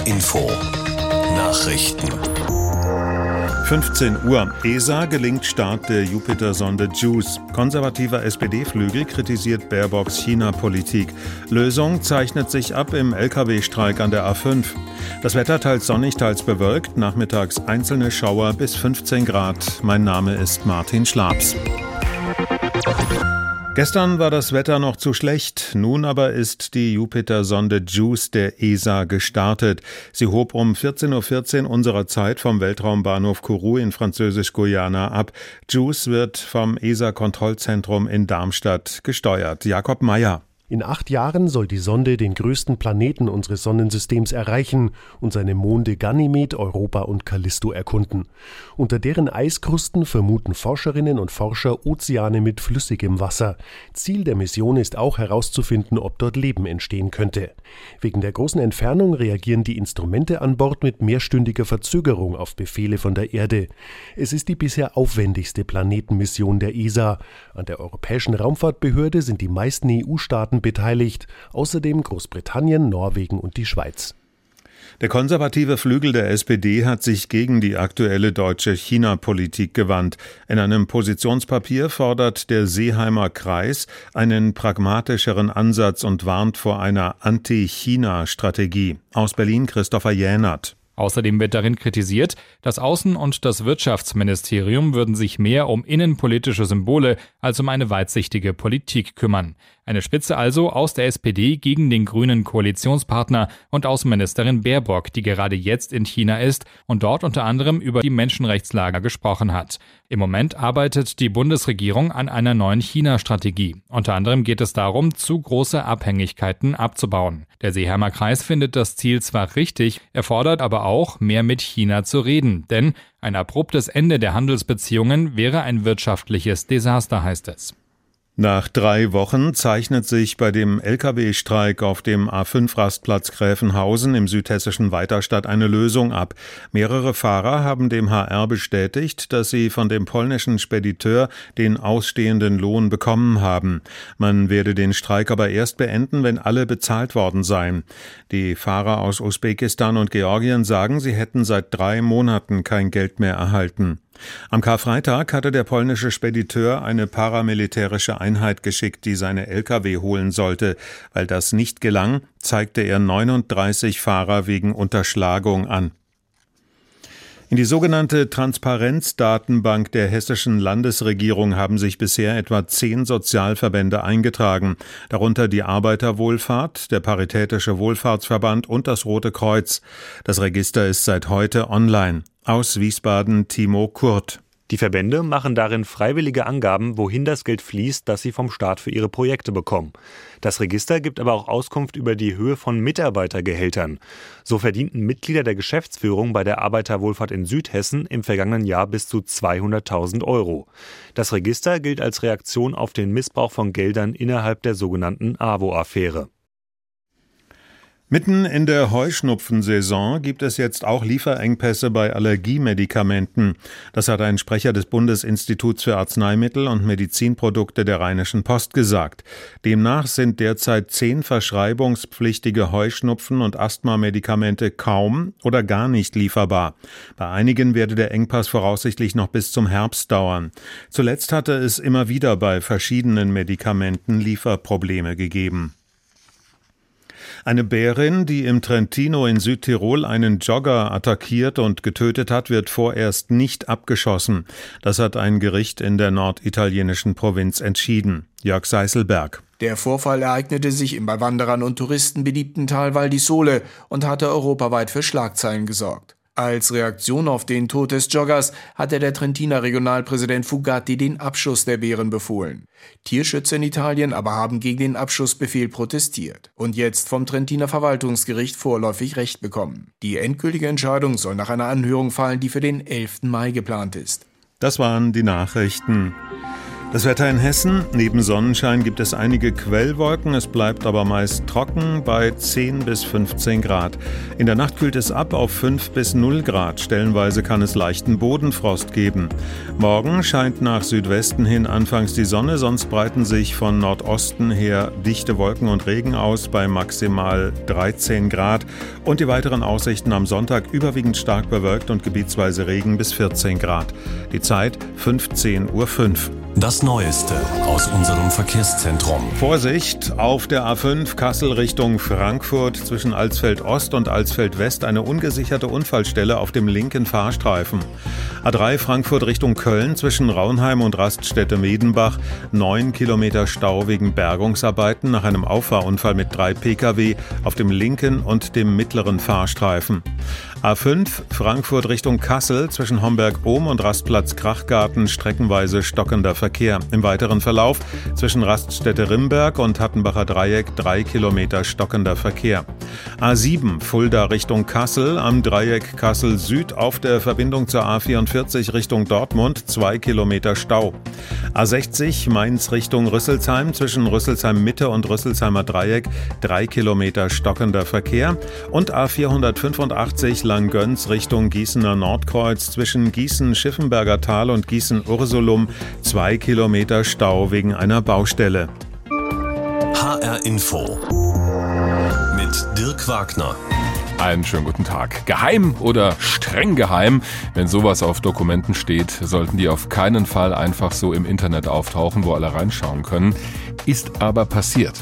HR Info Nachrichten 15 Uhr. ESA gelingt Start der Jupiter-Sonde JUICE. Konservativer SPD-Flügel kritisiert Baerbocks China-Politik. Lösung zeichnet sich ab im Lkw-Streik an der A5. Das Wetter teils sonnig, teils bewölkt. Nachmittags einzelne Schauer bis 15 Grad. Mein Name ist Martin Schlaps. Gestern war das Wetter noch zu schlecht, nun aber ist die Jupiter-Sonde JUICE der ESA gestartet. Sie hob um 14.14 Uhr unserer Zeit vom Weltraumbahnhof Kourou in Französisch-Guyana ab. JUICE wird vom ESA-Kontrollzentrum in Darmstadt gesteuert. Jakob Mayer. In acht Jahren soll die Sonde den größten Planeten unseres Sonnensystems erreichen und seine Monde Ganymed, Europa und Callisto erkunden. Unter deren Eiskrusten vermuten Forscherinnen und Forscher Ozeane mit flüssigem Wasser. Ziel der Mission ist auch herauszufinden, ob dort Leben entstehen könnte. Wegen der großen Entfernung reagieren die Instrumente an Bord mit mehrstündiger Verzögerung auf Befehle von der Erde. Es ist die bisher aufwendigste Planetenmission der ESA. An der Europäischen Raumfahrtbehörde sind die meisten EU-Staaten beteiligt, außerdem Großbritannien, Norwegen und die Schweiz. Der konservative Flügel der SPD hat sich gegen die aktuelle deutsche China-Politik gewandt. In einem Positionspapier fordert der Seeheimer Kreis einen pragmatischeren Ansatz und warnt vor einer Anti-China-Strategie. Aus Berlin Christopher Jänert. Außerdem wird darin kritisiert, das Außen- und das Wirtschaftsministerium würden sich mehr um innenpolitische Symbole als um eine weitsichtige Politik kümmern. Eine Spitze also aus der SPD gegen den grünen Koalitionspartner und Außenministerin Baerbock, die gerade jetzt in China ist und dort unter anderem über die Menschenrechtslage gesprochen hat. Im Moment arbeitet die Bundesregierung an einer neuen China-Strategie. Unter anderem geht es darum, zu große Abhängigkeiten abzubauen. Der Seeheimer Kreis findet das Ziel zwar richtig, erfordert aber auch, mehr mit China zu reden, denn ein abruptes Ende der Handelsbeziehungen wäre ein wirtschaftliches Desaster, heißt es. Nach drei Wochen zeichnet sich bei dem Lkw-Streik auf dem A5-Rastplatz Gräfenhausen im südhessischen Weiterstadt eine Lösung ab. Mehrere Fahrer haben dem HR bestätigt, dass sie von dem polnischen Spediteur den ausstehenden Lohn bekommen haben. Man werde den Streik aber erst beenden, wenn alle bezahlt worden seien. Die Fahrer aus Usbekistan und Georgien sagen, sie hätten seit drei Monaten kein Geld mehr erhalten. Am Karfreitag hatte der polnische Spediteur eine paramilitärische Einheit geschickt, die seine Lkw holen sollte. Weil das nicht gelang, zeigte er 39 Fahrer wegen Unterschlagung an. In die sogenannte Transparenzdatenbank der hessischen Landesregierung haben sich bisher etwa zehn Sozialverbände eingetragen, darunter die Arbeiterwohlfahrt, der Paritätische Wohlfahrtsverband und das Rote Kreuz. Das Register ist seit heute online. Aus Wiesbaden Timo Kurt. Die Verbände machen darin freiwillige Angaben, wohin das Geld fließt, das sie vom Staat für ihre Projekte bekommen. Das Register gibt aber auch Auskunft über die Höhe von Mitarbeitergehältern. So verdienten Mitglieder der Geschäftsführung bei der Arbeiterwohlfahrt in Südhessen im vergangenen Jahr bis zu 200.000 Euro. Das Register gilt als Reaktion auf den Missbrauch von Geldern innerhalb der sogenannten AWO-Affäre. Mitten in der Heuschnupfensaison gibt es jetzt auch Lieferengpässe bei Allergiemedikamenten. Das hat ein Sprecher des Bundesinstituts für Arzneimittel und Medizinprodukte der Rheinischen Post gesagt. Demnach sind derzeit zehn verschreibungspflichtige Heuschnupfen- und Asthmamedikamente kaum oder gar nicht lieferbar. Bei einigen werde der Engpass voraussichtlich noch bis zum Herbst dauern. Zuletzt hatte es immer wieder bei verschiedenen Medikamenten Lieferprobleme gegeben. Eine Bärin, die im Trentino in Südtirol einen Jogger attackiert und getötet hat, wird vorerst nicht abgeschossen. Das hat ein Gericht in der norditalienischen Provinz entschieden. Jörg Seiselberg. Der Vorfall ereignete sich im bei Wanderern und Touristen beliebten Tal Val di Sole und hatte europaweit für Schlagzeilen gesorgt. Als Reaktion auf den Tod des Joggers hatte der Trentiner Regionalpräsident Fugatti den Abschuss der Bären befohlen. Tierschützer in Italien aber haben gegen den Abschussbefehl protestiert und jetzt vom Trentiner Verwaltungsgericht vorläufig Recht bekommen. Die endgültige Entscheidung soll nach einer Anhörung fallen, die für den 11. Mai geplant ist. Das waren die Nachrichten. Das Wetter in Hessen. Neben Sonnenschein gibt es einige Quellwolken. Es bleibt aber meist trocken bei 10 bis 15 Grad. In der Nacht kühlt es ab auf 5 bis 0 Grad. Stellenweise kann es leichten Bodenfrost geben. Morgen scheint nach Südwesten hin anfangs die Sonne, sonst breiten sich von Nordosten her dichte Wolken und Regen aus bei maximal 13 Grad. Und die weiteren Aussichten am Sonntag überwiegend stark bewölkt und gebietsweise Regen bis 14 Grad. Die Zeit 15.05 Uhr. Das Neueste aus unserem Verkehrszentrum. Vorsicht, auf der A5 Kassel Richtung Frankfurt zwischen Alsfeld Ost und Alsfeld West eine ungesicherte Unfallstelle auf dem linken Fahrstreifen. A3 Frankfurt Richtung Köln zwischen Raunheim und Raststätte Medenbach. Neun Kilometer Stau wegen Bergungsarbeiten nach einem Auffahrunfall mit drei Pkw auf dem linken und dem mittleren Fahrstreifen. A5 Frankfurt Richtung Kassel zwischen Homberg-Ohm und Rastplatz Krachgarten streckenweise stockender Verkehr. Im weiteren Verlauf zwischen Raststätte Rimberg und Hattenbacher Dreieck drei Kilometer stockender Verkehr. A7 Fulda Richtung Kassel am Dreieck Kassel Süd auf der Verbindung zur A44 Richtung Dortmund zwei Kilometer Stau. A60 Mainz Richtung Rüsselsheim zwischen Rüsselsheim Mitte und Rüsselsheimer Dreieck drei Kilometer stockender Verkehr und A485 Langgöns Richtung Gießener Nordkreuz zwischen Gießen-Schiffenberger Tal und Gießen-Ursulum zwei Kilometer Stau wegen einer Baustelle. HR Info mit Dirk Wagner. Einen schönen guten Tag. Geheim oder streng geheim? Wenn sowas auf Dokumenten steht, sollten die auf keinen Fall einfach so im Internet auftauchen, wo alle reinschauen können. Ist aber passiert.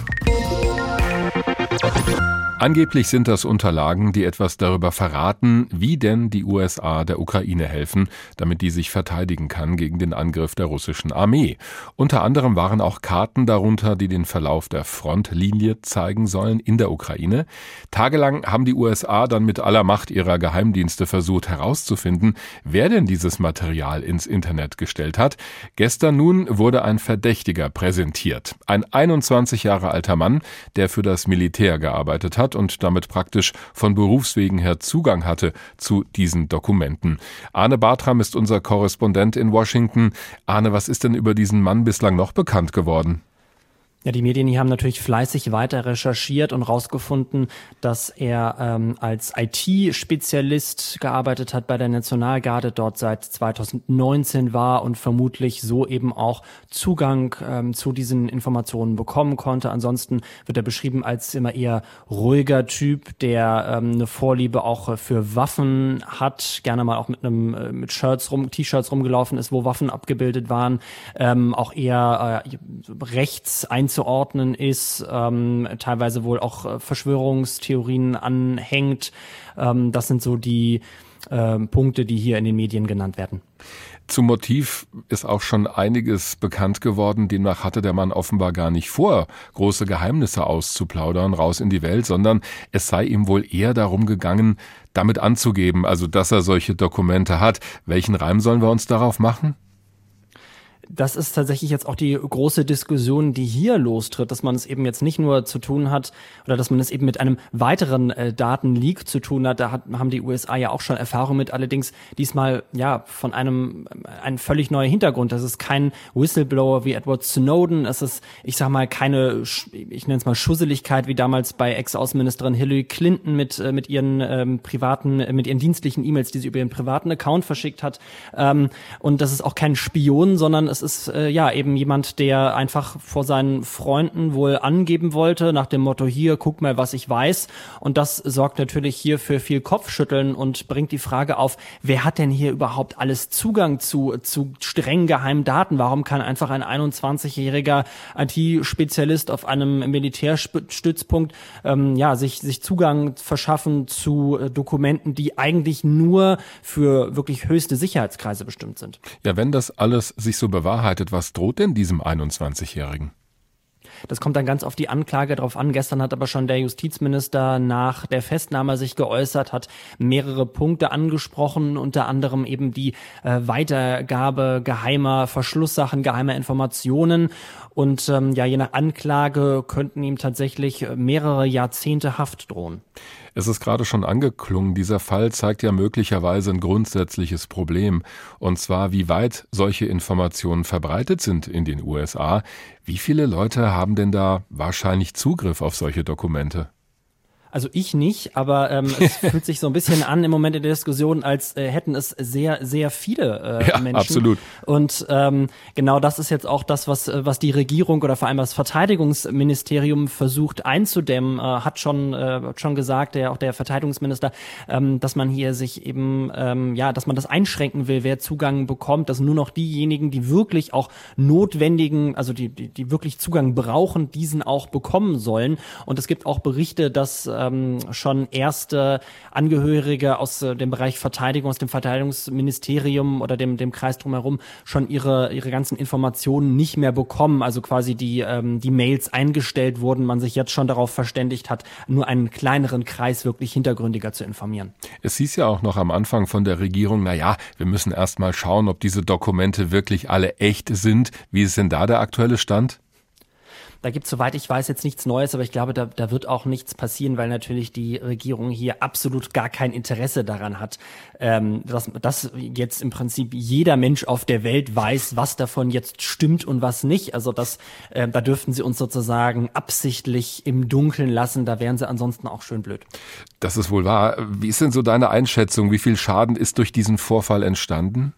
Angeblich sind das Unterlagen, die etwas darüber verraten, wie denn die USA der Ukraine helfen, damit die sich verteidigen kann gegen den Angriff der russischen Armee. Unter anderem waren auch Karten darunter, die den Verlauf der Frontlinie zeigen sollen in der Ukraine. Tagelang haben die USA dann mit aller Macht ihrer Geheimdienste versucht herauszufinden, wer denn dieses Material ins Internet gestellt hat. Gestern nun wurde ein Verdächtiger präsentiert. Ein 21 Jahre alter Mann, der für das Militär gearbeitet hat hat und damit praktisch von Berufswegen her Zugang hatte zu diesen Dokumenten. Arne Bartram ist unser Korrespondent in Washington. Arne, was ist denn über diesen Mann bislang noch bekannt geworden? Ja, die Medien die haben natürlich fleißig weiter recherchiert und herausgefunden, dass er ähm, als IT-Spezialist gearbeitet hat bei der Nationalgarde, dort seit 2019 war und vermutlich so eben auch Zugang ähm, zu diesen Informationen bekommen konnte. Ansonsten wird er beschrieben als immer eher ruhiger Typ, der ähm, eine Vorliebe auch für Waffen hat, gerne mal auch mit einem äh, mit Shirts rum, T-Shirts rumgelaufen ist, wo Waffen abgebildet waren, ähm, auch eher äh, rechts einzuordnen einzuordnen ist, ähm, teilweise wohl auch äh, Verschwörungstheorien anhängt. Ähm, das sind so die äh, Punkte, die hier in den Medien genannt werden. Zum Motiv ist auch schon einiges bekannt geworden. Demnach hatte der Mann offenbar gar nicht vor, große Geheimnisse auszuplaudern, raus in die Welt, sondern es sei ihm wohl eher darum gegangen, damit anzugeben, also dass er solche Dokumente hat. Welchen Reim sollen wir uns darauf machen? Das ist tatsächlich jetzt auch die große Diskussion, die hier lostritt, dass man es eben jetzt nicht nur zu tun hat oder dass man es eben mit einem weiteren äh, Datenleak zu tun hat. Da hat, haben die USA ja auch schon Erfahrung mit, allerdings diesmal ja von einem ein völlig neuer Hintergrund. Das ist kein Whistleblower wie Edward Snowden. Es ist, ich sag mal, keine, ich nenne es mal Schusseligkeit wie damals bei Ex-Außenministerin Hillary Clinton mit äh, mit ihren ähm, privaten, äh, mit ihren dienstlichen E-Mails, die sie über ihren privaten Account verschickt hat. Ähm, und das ist auch kein Spion, sondern es ist äh, ja eben jemand, der einfach vor seinen Freunden wohl angeben wollte, nach dem Motto, hier, guck mal, was ich weiß. Und das sorgt natürlich hier für viel Kopfschütteln und bringt die Frage auf, wer hat denn hier überhaupt alles Zugang zu, zu streng geheimen Daten? Warum kann einfach ein 21-jähriger IT-Spezialist auf einem Militärstützpunkt ähm, ja, sich, sich Zugang verschaffen zu äh, Dokumenten, die eigentlich nur für wirklich höchste Sicherheitskreise bestimmt sind? Ja, wenn das alles sich so bewahrheitet, bewahrheitet. Was droht denn diesem 21-Jährigen? Das kommt dann ganz auf die Anklage drauf an. Gestern hat aber schon der Justizminister nach der Festnahme sich geäußert, hat mehrere Punkte angesprochen, unter anderem eben die äh, Weitergabe geheimer Verschlusssachen, geheimer Informationen. Und ähm, ja, je nach Anklage könnten ihm tatsächlich mehrere Jahrzehnte Haft drohen. Es ist gerade schon angeklungen, dieser Fall zeigt ja möglicherweise ein grundsätzliches Problem, und zwar wie weit solche Informationen verbreitet sind in den USA. Wie viele Leute haben denn da wahrscheinlich Zugriff auf solche Dokumente? Also ich nicht, aber ähm, es fühlt sich so ein bisschen an im Moment in der Diskussion, als äh, hätten es sehr, sehr viele äh, ja, Menschen. Absolut. Und ähm, genau das ist jetzt auch das, was, äh, was die Regierung oder vor allem das Verteidigungsministerium versucht einzudämmen, äh, hat schon, äh, schon gesagt, der, auch der Verteidigungsminister, ähm, dass man hier sich eben, ähm, ja, dass man das einschränken will, wer Zugang bekommt, dass nur noch diejenigen, die wirklich auch notwendigen, also die, die, die wirklich Zugang brauchen, diesen auch bekommen sollen. Und es gibt auch Berichte, dass ähm, schon erste Angehörige aus äh, dem Bereich Verteidigung, aus dem Verteidigungsministerium oder dem, dem Kreis drumherum schon ihre, ihre ganzen Informationen nicht mehr bekommen. Also quasi die, ähm, die Mails eingestellt wurden, man sich jetzt schon darauf verständigt hat, nur einen kleineren Kreis wirklich hintergründiger zu informieren. Es hieß ja auch noch am Anfang von der Regierung, na ja, wir müssen erst mal schauen, ob diese Dokumente wirklich alle echt sind. Wie ist denn da der aktuelle Stand? Da gibt es, soweit ich weiß, jetzt nichts Neues, aber ich glaube, da, da wird auch nichts passieren, weil natürlich die Regierung hier absolut gar kein Interesse daran hat, ähm, dass, dass jetzt im Prinzip jeder Mensch auf der Welt weiß, was davon jetzt stimmt und was nicht. Also das, äh, da dürften sie uns sozusagen absichtlich im Dunkeln lassen. Da wären sie ansonsten auch schön blöd. Das ist wohl wahr. Wie ist denn so deine Einschätzung? Wie viel Schaden ist durch diesen Vorfall entstanden?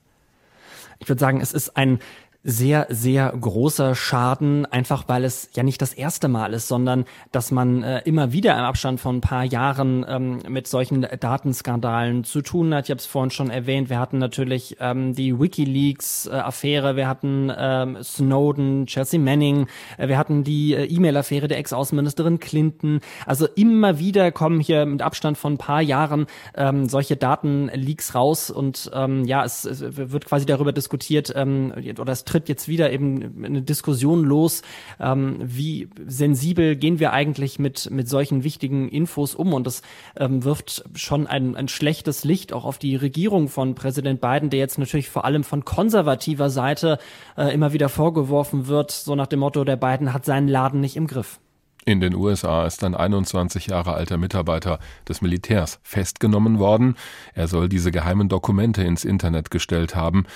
Ich würde sagen, es ist ein sehr, sehr großer Schaden, einfach weil es ja nicht das erste Mal ist, sondern dass man äh, immer wieder im Abstand von ein paar Jahren ähm, mit solchen Datenskandalen zu tun hat. Ich habe es vorhin schon erwähnt, wir hatten natürlich ähm, die Wikileaks-Affäre, wir hatten ähm, Snowden, Chelsea Manning, äh, wir hatten die äh, E-Mail-Affäre der Ex-Außenministerin Clinton. Also immer wieder kommen hier mit Abstand von ein paar Jahren ähm, solche Datenleaks raus und ähm, ja, es, es wird quasi darüber diskutiert ähm, oder es tritt jetzt wieder eben eine Diskussion los, ähm, wie sensibel gehen wir eigentlich mit, mit solchen wichtigen Infos um und das ähm, wirft schon ein, ein schlechtes Licht auch auf die Regierung von Präsident Biden, der jetzt natürlich vor allem von konservativer Seite äh, immer wieder vorgeworfen wird, so nach dem Motto, der Biden hat seinen Laden nicht im Griff. In den USA ist ein 21 Jahre alter Mitarbeiter des Militärs festgenommen worden. Er soll diese geheimen Dokumente ins Internet gestellt haben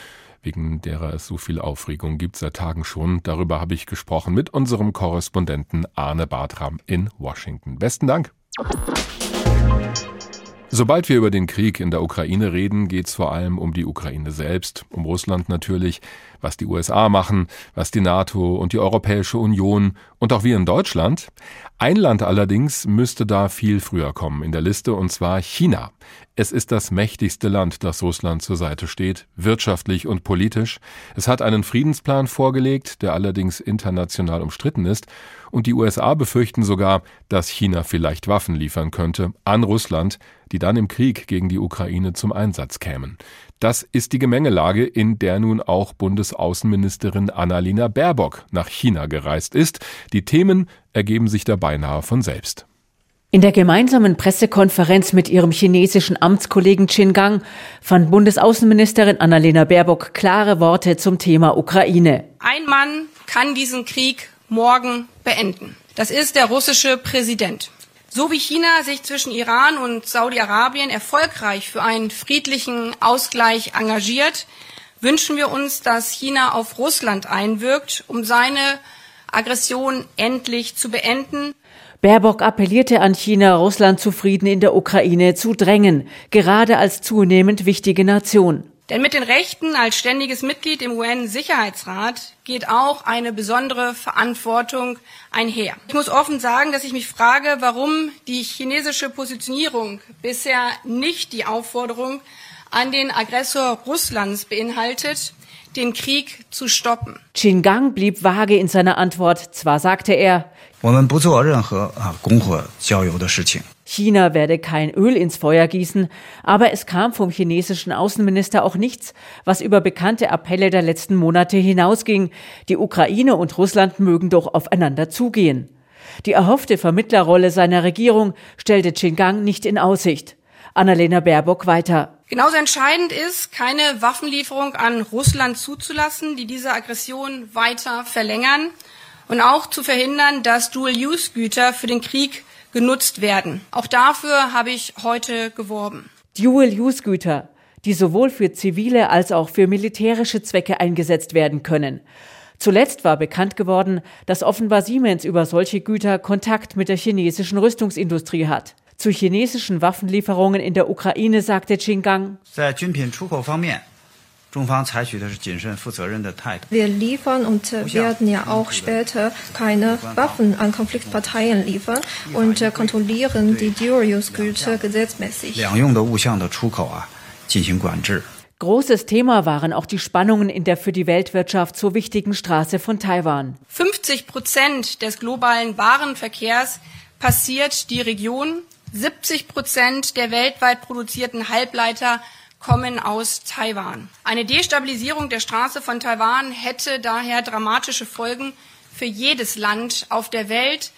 wegen derer es so viel Aufregung gibt seit Tagen schon. Darüber habe ich gesprochen mit unserem Korrespondenten Arne Bartram in Washington. Besten Dank. Sobald wir über den Krieg in der Ukraine reden, geht es vor allem um die Ukraine selbst, um Russland natürlich, was die USA machen, was die NATO und die Europäische Union und auch wir in Deutschland. Ein Land allerdings müsste da viel früher kommen in der Liste, und zwar China. Es ist das mächtigste Land, das Russland zur Seite steht, wirtschaftlich und politisch. Es hat einen Friedensplan vorgelegt, der allerdings international umstritten ist, und die USA befürchten sogar, dass China vielleicht Waffen liefern könnte an Russland, die dann im Krieg gegen die Ukraine zum Einsatz kämen. Das ist die Gemengelage, in der nun auch Bundesaußenministerin Annalena Baerbock nach China gereist ist. Die Themen ergeben sich da beinahe von selbst. In der gemeinsamen Pressekonferenz mit ihrem chinesischen Amtskollegen Qin Gang fand Bundesaußenministerin Annalena Baerbock klare Worte zum Thema Ukraine. Ein Mann kann diesen Krieg morgen beenden. Das ist der russische Präsident. So wie China sich zwischen Iran und Saudi-Arabien erfolgreich für einen friedlichen Ausgleich engagiert, wünschen wir uns, dass China auf Russland einwirkt, um seine Aggression endlich zu beenden. Baerbock appellierte an China, Russland zu Frieden in der Ukraine zu drängen, gerade als zunehmend wichtige Nation. Denn mit den Rechten als ständiges Mitglied im UN-Sicherheitsrat geht auch eine besondere Verantwortung einher. Ich muss offen sagen, dass ich mich frage, warum die chinesische Positionierung bisher nicht die Aufforderung an den Aggressor Russlands beinhaltet, den Krieg zu stoppen. Qin Gang blieb vage in seiner Antwort. Zwar sagte er, China werde kein Öl ins Feuer gießen, aber es kam vom chinesischen Außenminister auch nichts, was über bekannte Appelle der letzten Monate hinausging. Die Ukraine und Russland mögen doch aufeinander zugehen. Die erhoffte Vermittlerrolle seiner Regierung stellte Qin Gang nicht in Aussicht. Annalena Baerbock weiter. Genauso entscheidend ist, keine Waffenlieferung an Russland zuzulassen, die diese Aggression weiter verlängern und auch zu verhindern, dass Dual-Use-Güter für den Krieg genutzt werden. Auch dafür habe ich heute geworben. Dual-Use-Güter, die sowohl für zivile als auch für militärische Zwecke eingesetzt werden können. Zuletzt war bekannt geworden, dass offenbar Siemens über solche Güter Kontakt mit der chinesischen Rüstungsindustrie hat. Zu chinesischen Waffenlieferungen in der Ukraine sagte Qinggang, wir liefern und werden ja auch später keine Waffen an Konfliktparteien liefern und kontrollieren die Dual-Use-Güter gesetzmäßig. Großes Thema waren auch die Spannungen in der für die Weltwirtschaft so wichtigen Straße von Taiwan. 50 Prozent des globalen Warenverkehrs passiert die Region. 70 Prozent der weltweit produzierten Halbleiter kommen aus Taiwan. Eine Destabilisierung der Straße von Taiwan hätte daher dramatische Folgen für jedes Land auf der Welt,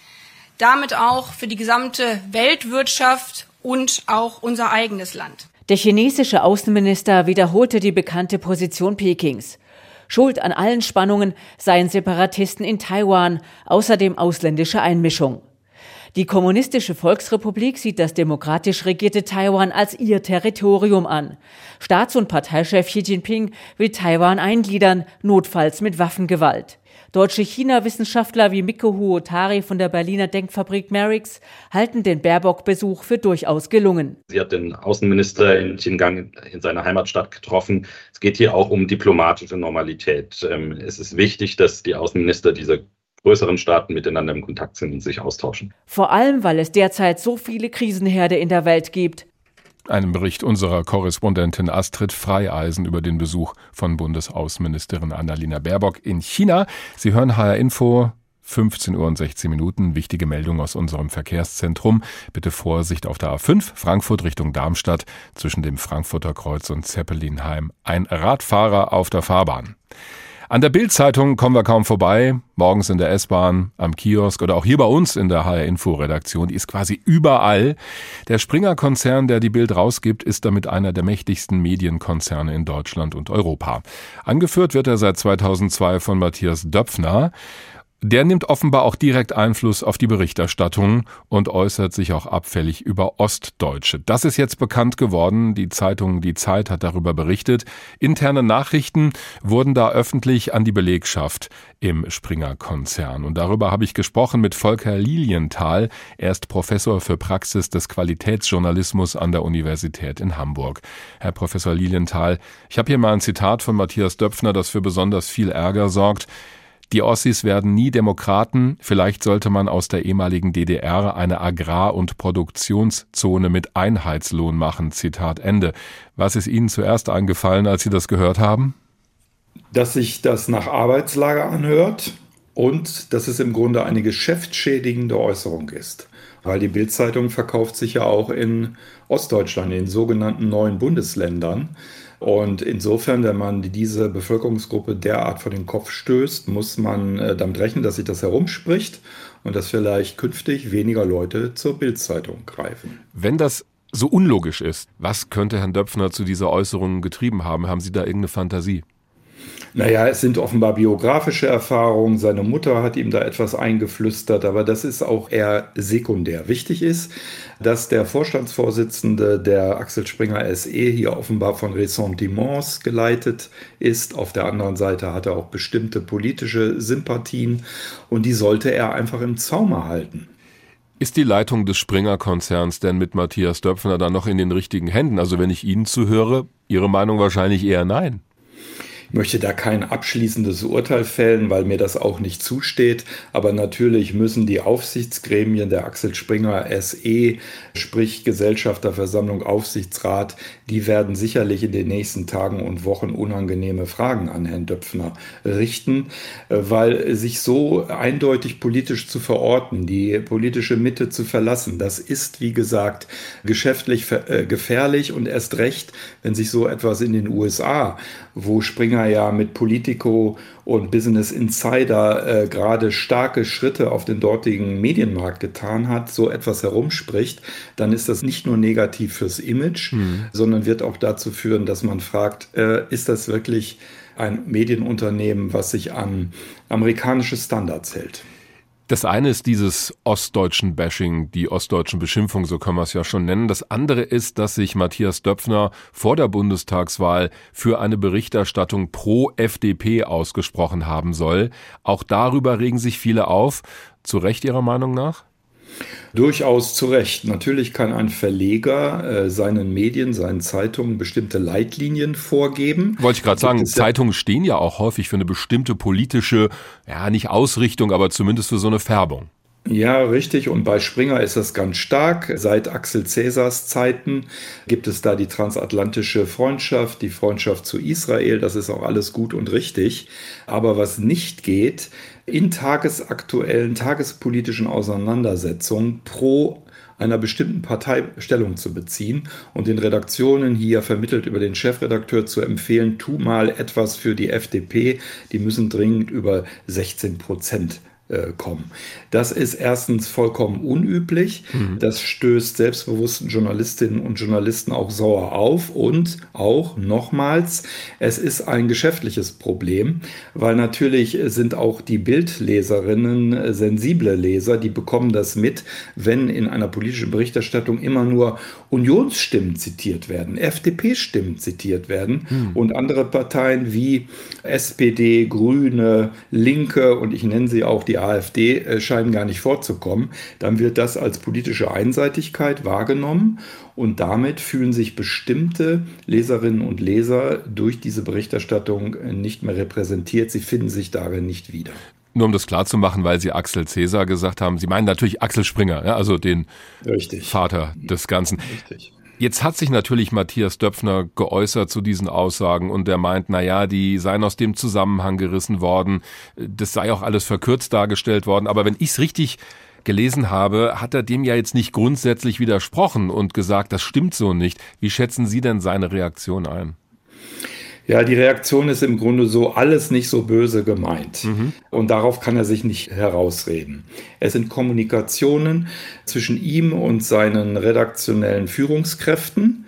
damit auch für die gesamte Weltwirtschaft und auch unser eigenes Land. Der chinesische Außenminister wiederholte die bekannte Position Pekings. Schuld an allen Spannungen seien Separatisten in Taiwan, außerdem ausländische Einmischung. Die Kommunistische Volksrepublik sieht das demokratisch regierte Taiwan als ihr Territorium an. Staats- und Parteichef Xi Jinping will Taiwan eingliedern, notfalls mit Waffengewalt. Deutsche China-Wissenschaftler wie Mikko Huotari von der Berliner Denkfabrik Merix halten den Baerbock-Besuch für durchaus gelungen. Sie hat den Außenminister in Xinjiang in seiner Heimatstadt getroffen. Es geht hier auch um diplomatische Normalität. Ähm, es ist wichtig, dass die Außenminister dieser größeren Staaten miteinander im Kontakt sind und sich austauschen. Vor allem, weil es derzeit so viele Krisenherde in der Welt gibt. Einen Bericht unserer Korrespondentin Astrid Freieisen über den Besuch von Bundesaußenministerin Annalena Baerbock in China. Sie hören HR Info 15 Uhr und 16 Minuten. Wichtige Meldung aus unserem Verkehrszentrum. Bitte Vorsicht auf der A5, Frankfurt Richtung Darmstadt, zwischen dem Frankfurter Kreuz und Zeppelinheim. Ein Radfahrer auf der Fahrbahn. An der Bildzeitung kommen wir kaum vorbei. Morgens in der S-Bahn, am Kiosk oder auch hier bei uns in der HR Info Redaktion. Die ist quasi überall. Der Springer-Konzern, der die Bild rausgibt, ist damit einer der mächtigsten Medienkonzerne in Deutschland und Europa. Angeführt wird er seit 2002 von Matthias Döpfner. Der nimmt offenbar auch direkt Einfluss auf die Berichterstattung und äußert sich auch abfällig über Ostdeutsche. Das ist jetzt bekannt geworden. Die Zeitung Die Zeit hat darüber berichtet. Interne Nachrichten wurden da öffentlich an die Belegschaft im Springer-Konzern. Und darüber habe ich gesprochen mit Volker Lilienthal. Er ist Professor für Praxis des Qualitätsjournalismus an der Universität in Hamburg. Herr Professor Lilienthal, ich habe hier mal ein Zitat von Matthias Döpfner, das für besonders viel Ärger sorgt. Die Ossis werden nie Demokraten. Vielleicht sollte man aus der ehemaligen DDR eine Agrar- und Produktionszone mit Einheitslohn machen. Zitat Ende. Was ist Ihnen zuerst eingefallen, als Sie das gehört haben? Dass sich das nach Arbeitslager anhört und dass es im Grunde eine geschäftsschädigende Äußerung ist. Weil die Bildzeitung verkauft sich ja auch in Ostdeutschland, in den sogenannten neuen Bundesländern. Und insofern, wenn man diese Bevölkerungsgruppe derart vor den Kopf stößt, muss man äh, damit rechnen, dass sich das herumspricht und dass vielleicht künftig weniger Leute zur Bildzeitung greifen. Wenn das so unlogisch ist, was könnte Herrn Döpfner zu dieser Äußerung getrieben haben? Haben Sie da irgendeine Fantasie? Naja, es sind offenbar biografische Erfahrungen. Seine Mutter hat ihm da etwas eingeflüstert, aber das ist auch eher sekundär. Wichtig ist, dass der Vorstandsvorsitzende der Axel Springer SE hier offenbar von Ressentiments geleitet ist. Auf der anderen Seite hat er auch bestimmte politische Sympathien und die sollte er einfach im Zaume halten. Ist die Leitung des Springer-Konzerns denn mit Matthias Döpfner dann noch in den richtigen Händen? Also wenn ich Ihnen zuhöre, Ihre Meinung wahrscheinlich eher nein. Ich möchte da kein abschließendes Urteil fällen, weil mir das auch nicht zusteht. Aber natürlich müssen die Aufsichtsgremien der Axel Springer SE, sprich Gesellschafterversammlung, Aufsichtsrat, die werden sicherlich in den nächsten Tagen und Wochen unangenehme Fragen an Herrn Döpfner richten, weil sich so eindeutig politisch zu verorten, die politische Mitte zu verlassen, das ist, wie gesagt, geschäftlich äh, gefährlich und erst recht, wenn sich so etwas in den USA, wo Springer Springer ja mit Politico und Business Insider äh, gerade starke Schritte auf den dortigen Medienmarkt getan hat, so etwas herumspricht, dann ist das nicht nur negativ fürs Image, mhm. sondern wird auch dazu führen, dass man fragt, äh, ist das wirklich ein Medienunternehmen, was sich an amerikanische Standards hält? Das eine ist dieses ostdeutschen Bashing, die ostdeutschen Beschimpfung, so können wir es ja schon nennen. Das andere ist, dass sich Matthias Döpfner vor der Bundestagswahl für eine Berichterstattung pro FDP ausgesprochen haben soll. Auch darüber regen sich viele auf. Zu Recht Ihrer Meinung nach? Durchaus zu Recht. Natürlich kann ein Verleger äh, seinen Medien, seinen Zeitungen bestimmte Leitlinien vorgeben. Wollte ich gerade sagen, Zeitungen stehen ja auch häufig für eine bestimmte politische, ja nicht Ausrichtung, aber zumindest für so eine Färbung. Ja, richtig. Und bei Springer ist das ganz stark. Seit Axel Cäsars Zeiten gibt es da die transatlantische Freundschaft, die Freundschaft zu Israel. Das ist auch alles gut und richtig. Aber was nicht geht, in tagesaktuellen, tagespolitischen Auseinandersetzungen pro einer bestimmten Partei Stellung zu beziehen und den Redaktionen hier vermittelt über den Chefredakteur zu empfehlen, tu mal etwas für die FDP, die müssen dringend über 16 Prozent kommen. Das ist erstens vollkommen unüblich. Mhm. Das stößt selbstbewussten Journalistinnen und Journalisten auch sauer auf. Und auch nochmals, es ist ein geschäftliches Problem, weil natürlich sind auch die Bildleserinnen sensible Leser, die bekommen das mit, wenn in einer politischen Berichterstattung immer nur Unionsstimmen zitiert werden, FDP-Stimmen zitiert werden mhm. und andere Parteien wie SPD, Grüne, Linke und ich nenne sie auch die AfD äh, scheinen gar nicht vorzukommen, dann wird das als politische Einseitigkeit wahrgenommen und damit fühlen sich bestimmte Leserinnen und Leser durch diese Berichterstattung nicht mehr repräsentiert. Sie finden sich darin nicht wieder. Nur um das klarzumachen, weil Sie Axel Cäsar gesagt haben, Sie meinen natürlich Axel Springer, ja, also den Richtig. Vater des Ganzen. Richtig. Jetzt hat sich natürlich Matthias Döpfner geäußert zu diesen Aussagen und er meint, na ja, die seien aus dem Zusammenhang gerissen worden. Das sei auch alles verkürzt dargestellt worden. Aber wenn ich es richtig gelesen habe, hat er dem ja jetzt nicht grundsätzlich widersprochen und gesagt, das stimmt so nicht. Wie schätzen Sie denn seine Reaktion ein? Ja, die Reaktion ist im Grunde so alles nicht so böse gemeint. Mhm. Und darauf kann er sich nicht herausreden. Es sind Kommunikationen zwischen ihm und seinen redaktionellen Führungskräften.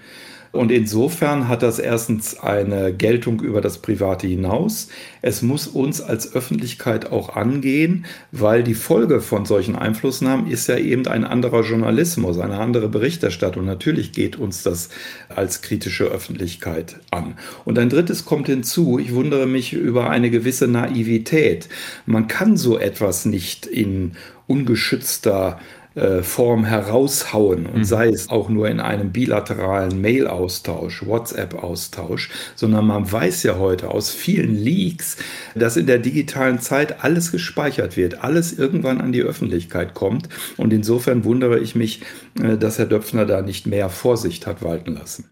Und insofern hat das erstens eine Geltung über das Private hinaus. Es muss uns als Öffentlichkeit auch angehen, weil die Folge von solchen Einflussnahmen ist ja eben ein anderer Journalismus, eine andere Berichterstattung. Natürlich geht uns das als kritische Öffentlichkeit an. Und ein drittes kommt hinzu. Ich wundere mich über eine gewisse Naivität. Man kann so etwas nicht in ungeschützter äh, Form heraushauen und mhm. sei es auch nur in einem bilateralen Mail-Austausch, WhatsApp-Austausch, sondern man weiß ja heute aus vielen Leaks, dass in der digitalen Zeit alles gespeichert wird, alles irgendwann an die Öffentlichkeit kommt und insofern wundere ich mich, äh, dass Herr Döpfner da nicht mehr Vorsicht hat walten lassen.